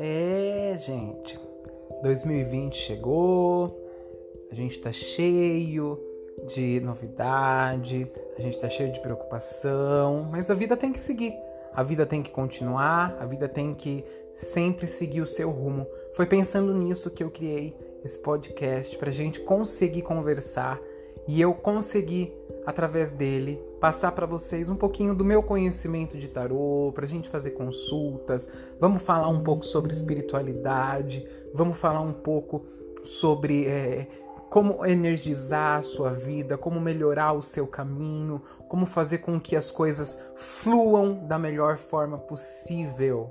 É, gente. 2020 chegou, a gente tá cheio de novidade, a gente tá cheio de preocupação, mas a vida tem que seguir. A vida tem que continuar, a vida tem que sempre seguir o seu rumo. Foi pensando nisso que eu criei esse podcast para a gente conseguir conversar e eu conseguir, através dele, passar para vocês um pouquinho do meu conhecimento de tarô, para a gente fazer consultas. Vamos falar um pouco sobre espiritualidade, vamos falar um pouco sobre é, como energizar a sua vida, como melhorar o seu caminho, como fazer com que as coisas fluam da melhor forma possível.